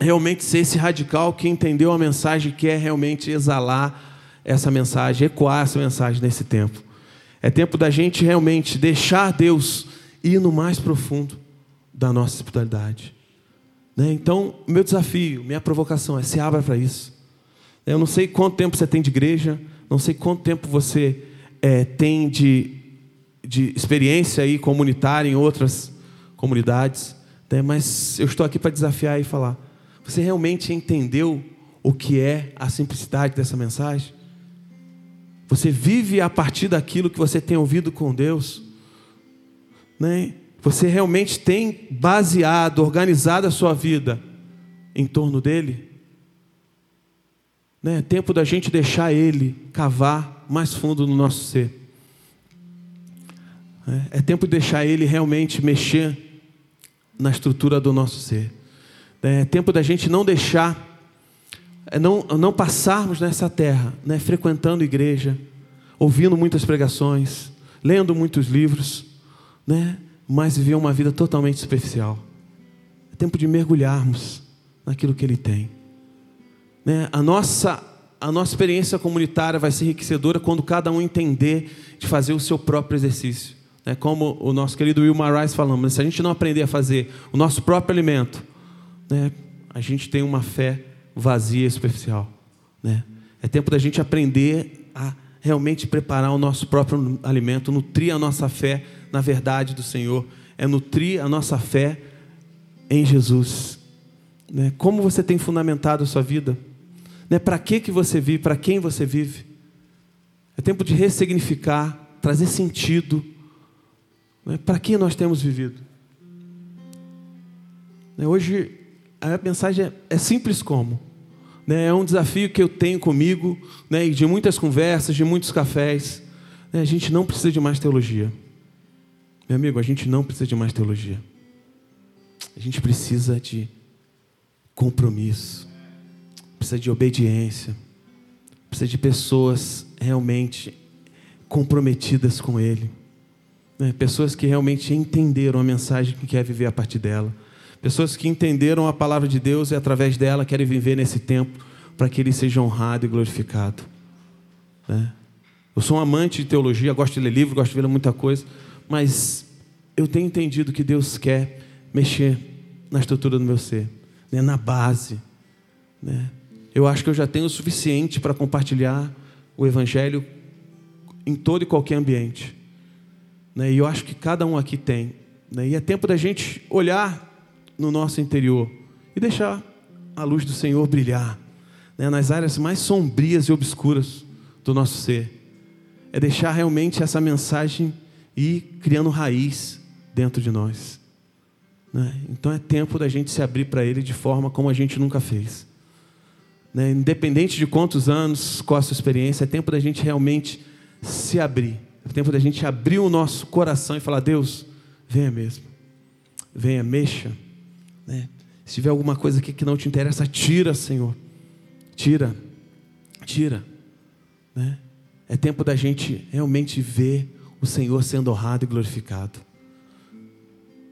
A: realmente ser esse radical que entendeu a mensagem, que é realmente exalar essa mensagem, ecoar essa mensagem nesse tempo. É tempo da gente realmente deixar Deus ir no mais profundo da nossa espiritualidade. Né? Então, meu desafio, minha provocação é se abra para isso. Eu não sei quanto tempo você tem de igreja, não sei quanto tempo você é, tem de, de experiência aí comunitária em outras comunidades, né? mas eu estou aqui para desafiar e falar: você realmente entendeu o que é a simplicidade dessa mensagem? Você vive a partir daquilo que você tem ouvido com Deus? Né? Você realmente tem baseado, organizado a sua vida em torno dele? Né? É tempo da gente deixar ele cavar mais fundo no nosso ser. É, é tempo de deixar ele realmente mexer na estrutura do nosso ser. É tempo da gente não deixar, é não, não passarmos nessa terra, né, frequentando igreja, ouvindo muitas pregações, lendo muitos livros, né, mas viver uma vida totalmente superficial. É tempo de mergulharmos naquilo que Ele tem. Né? A, nossa, a nossa experiência comunitária vai ser enriquecedora quando cada um entender de fazer o seu próprio exercício Né? Como o nosso querido Wilmar Rice falamos, se a gente não aprender a fazer o nosso próprio alimento, né? a gente tem uma fé vazia e superficial. Né? É tempo da gente aprender a realmente preparar o nosso próprio alimento, nutrir a nossa fé na verdade do Senhor, é nutrir a nossa fé em Jesus. Né? Como você tem fundamentado a sua vida? Né? Para que, que você vive? Para quem você vive? É tempo de ressignificar, trazer sentido. Né? Para que nós temos vivido? Né? Hoje, a mensagem é, é simples como? Né? É um desafio que eu tenho comigo, né? e de muitas conversas, de muitos cafés. Né? A gente não precisa de mais teologia. Meu amigo, a gente não precisa de mais teologia. A gente precisa de compromisso, precisa de obediência, precisa de pessoas realmente comprometidas com Ele, né? pessoas que realmente entenderam a mensagem que quer viver a partir dela. Pessoas que entenderam a palavra de Deus e através dela querem viver nesse tempo para que Ele seja honrado e glorificado. Né? Eu sou um amante de teologia, gosto de ler livro, gosto de ver muita coisa, mas eu tenho entendido que Deus quer mexer na estrutura do meu ser, né? na base. Né? Eu acho que eu já tenho o suficiente para compartilhar o Evangelho em todo e qualquer ambiente. Né? E eu acho que cada um aqui tem. Né? E é tempo da gente olhar no nosso interior e deixar a luz do Senhor brilhar né, nas áreas mais sombrias e obscuras do nosso ser. É deixar realmente essa mensagem ir criando raiz dentro de nós. Né? Então é tempo da gente se abrir para Ele de forma como a gente nunca fez. Né? Independente de quantos anos, qual a sua experiência, é tempo da gente realmente se abrir. É tempo da gente abrir o nosso coração e falar: Deus, venha mesmo. Venha, mexa né? Se tiver alguma coisa aqui que não te interessa, tira, Senhor. Tira. Tira. Né? É tempo da gente realmente ver o Senhor sendo honrado e glorificado.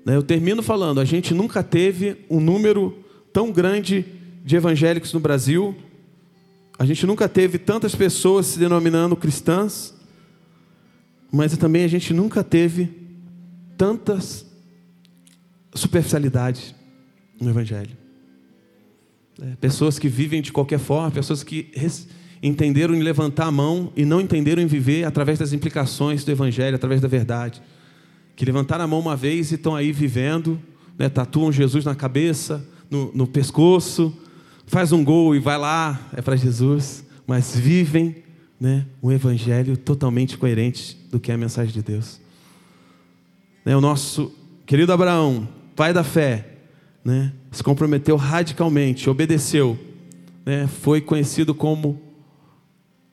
A: Né? Eu termino falando: a gente nunca teve um número tão grande de evangélicos no Brasil. A gente nunca teve tantas pessoas se denominando cristãs. Mas também a gente nunca teve tantas superficialidades no Evangelho. É, pessoas que vivem de qualquer forma, pessoas que entenderam em levantar a mão e não entenderam em viver através das implicações do Evangelho, através da verdade. Que levantaram a mão uma vez e estão aí vivendo, né, tatuam Jesus na cabeça, no, no pescoço, faz um gol e vai lá, é para Jesus, mas vivem né, um Evangelho totalmente coerente do que é a mensagem de Deus. Né, o nosso querido Abraão, pai da fé, né, se comprometeu radicalmente, obedeceu, né, foi conhecido como,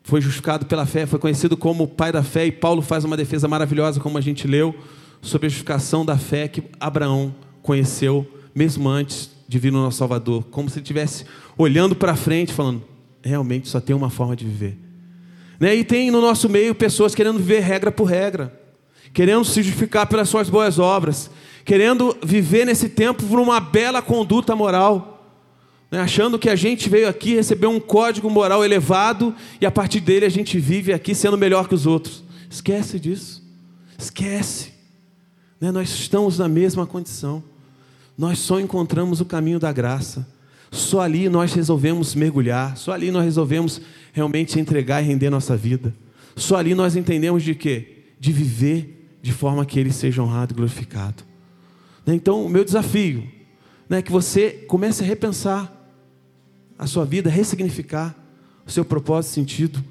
A: foi justificado pela fé, foi conhecido como pai da fé, e Paulo faz uma defesa maravilhosa, como a gente leu, sobre a justificação da fé que Abraão conheceu, mesmo antes de vir no nosso Salvador, como se ele estivesse olhando para frente, falando: realmente só tem uma forma de viver. Né? E tem no nosso meio pessoas querendo viver regra por regra, querendo se justificar pelas suas boas obras, querendo viver nesse tempo por uma bela conduta moral, né? achando que a gente veio aqui receber um código moral elevado e a partir dele a gente vive aqui sendo melhor que os outros. Esquece disso, esquece. Né? Nós estamos na mesma condição, nós só encontramos o caminho da graça. Só ali nós resolvemos mergulhar, só ali nós resolvemos realmente entregar e render nossa vida. Só ali nós entendemos de quê? De viver de forma que Ele seja honrado e glorificado. Né? Então, o meu desafio né, é que você comece a repensar a sua vida, ressignificar o seu propósito e sentido.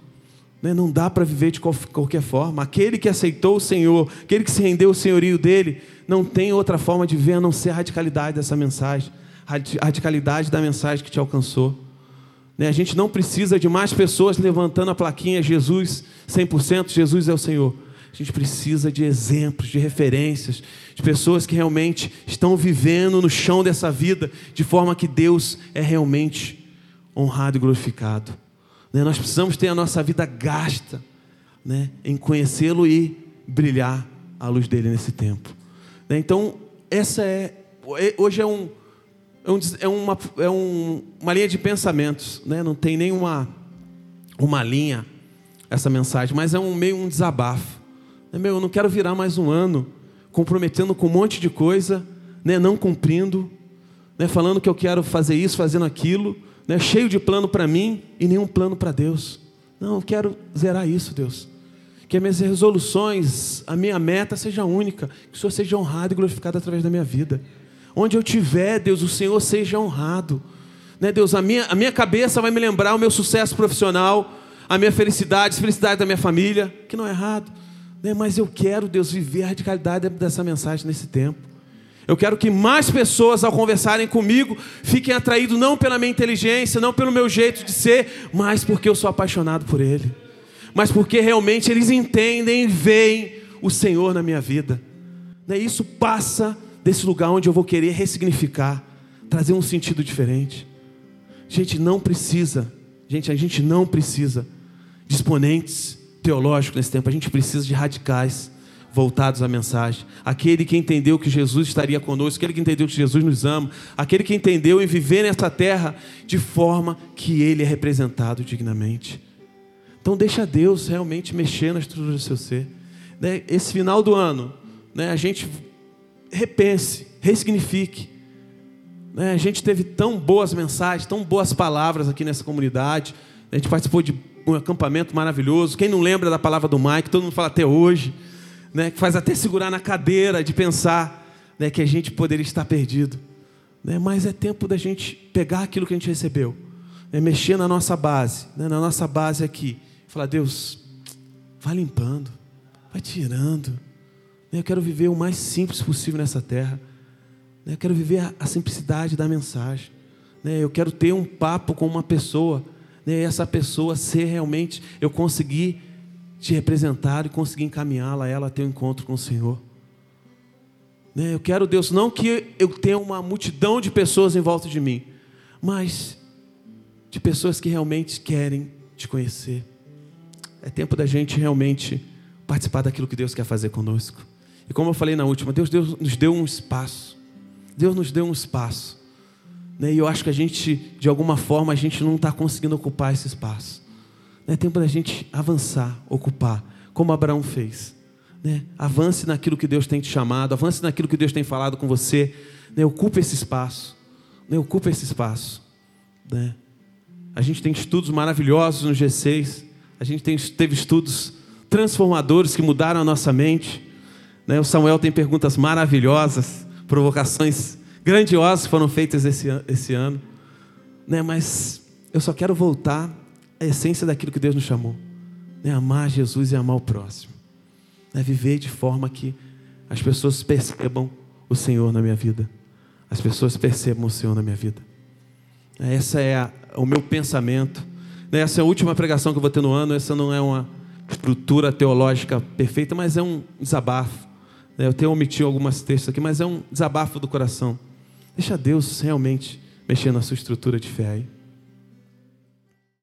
A: Né? Não dá para viver de qualquer forma. Aquele que aceitou o Senhor, aquele que se rendeu ao senhorio dele, não tem outra forma de viver a não ser a radicalidade dessa mensagem, a radicalidade da mensagem que te alcançou. A gente não precisa de mais pessoas levantando a plaquinha Jesus 100%, Jesus é o Senhor. A gente precisa de exemplos, de referências, de pessoas que realmente estão vivendo no chão dessa vida, de forma que Deus é realmente honrado e glorificado. Né? Nós precisamos ter a nossa vida gasta né? em conhecê-lo e brilhar a luz dele nesse tempo. Né? Então, essa é. Hoje é. É, um, é, uma, é um, uma linha de pensamentos, né? não tem nenhuma uma linha essa mensagem, mas é um meio um desabafo meu, eu não quero virar mais um ano comprometendo com um monte de coisa, né, não cumprindo, né, falando que eu quero fazer isso, fazendo aquilo, né, cheio de plano para mim e nenhum plano para Deus. Não, eu quero zerar isso, Deus. Que as minhas resoluções, a minha meta seja única, que o Senhor seja honrado e glorificado através da minha vida. Onde eu tiver, Deus, o Senhor seja honrado. Né, Deus, a minha, a minha cabeça vai me lembrar o meu sucesso profissional, a minha felicidade, a felicidade da minha família, que não é errado. Né, mas eu quero, Deus, viver a radicalidade dessa mensagem nesse tempo. Eu quero que mais pessoas, ao conversarem comigo, fiquem atraídos não pela minha inteligência, não pelo meu jeito de ser, mas porque eu sou apaixonado por Ele. Mas porque realmente eles entendem e veem o Senhor na minha vida. Né, isso passa desse lugar onde eu vou querer ressignificar, trazer um sentido diferente. Gente, não precisa, gente, a gente não precisa de teológicos nesse tempo, a gente precisa de radicais voltados à mensagem. Aquele que entendeu que Jesus estaria conosco, aquele que entendeu que Jesus nos ama, aquele que entendeu em viver nesta terra de forma que ele é representado dignamente. Então deixa Deus realmente mexer na estrutura do seu ser. Né, esse final do ano, né, a gente repense, ressignifique. Né? A gente teve tão boas mensagens, tão boas palavras aqui nessa comunidade. A gente participou de um acampamento maravilhoso. Quem não lembra da palavra do Mike, todo mundo fala até hoje, né? que faz até segurar na cadeira de pensar né, que a gente poderia estar perdido. Né? Mas é tempo da gente pegar aquilo que a gente recebeu, né? mexer na nossa base, né? na nossa base aqui. Falar, Deus, vai limpando, vai tirando. Eu quero viver o mais simples possível nessa terra. Eu quero viver a simplicidade da mensagem. Eu quero ter um papo com uma pessoa. E essa pessoa ser realmente, eu conseguir te representar e conseguir encaminhá-la, ela ter um encontro com o Senhor. Eu quero, Deus, não que eu tenha uma multidão de pessoas em volta de mim, mas de pessoas que realmente querem te conhecer. É tempo da gente realmente participar daquilo que Deus quer fazer conosco. E como eu falei na última, Deus, Deus nos deu um espaço. Deus nos deu um espaço. Né? E eu acho que a gente, de alguma forma, a gente não está conseguindo ocupar esse espaço. É tempo da gente avançar, ocupar, como Abraão fez. Né? Avance naquilo que Deus tem te chamado, avance naquilo que Deus tem falado com você. Ocupe esse espaço. Ocupe esse espaço. A gente tem estudos maravilhosos no G6. A gente tem, teve estudos transformadores que mudaram a nossa mente. O Samuel tem perguntas maravilhosas, provocações grandiosas foram feitas esse, esse ano. Né? Mas eu só quero voltar à essência daquilo que Deus nos chamou: né? amar Jesus e amar o próximo. Né? Viver de forma que as pessoas percebam o Senhor na minha vida. As pessoas percebam o Senhor na minha vida. Essa é a, o meu pensamento. Né? Essa é a última pregação que eu vou ter no ano. Essa não é uma estrutura teológica perfeita, mas é um desabafo. Eu tenho omitido algumas textos aqui, mas é um desabafo do coração. Deixa Deus realmente mexer na sua estrutura de fé aí.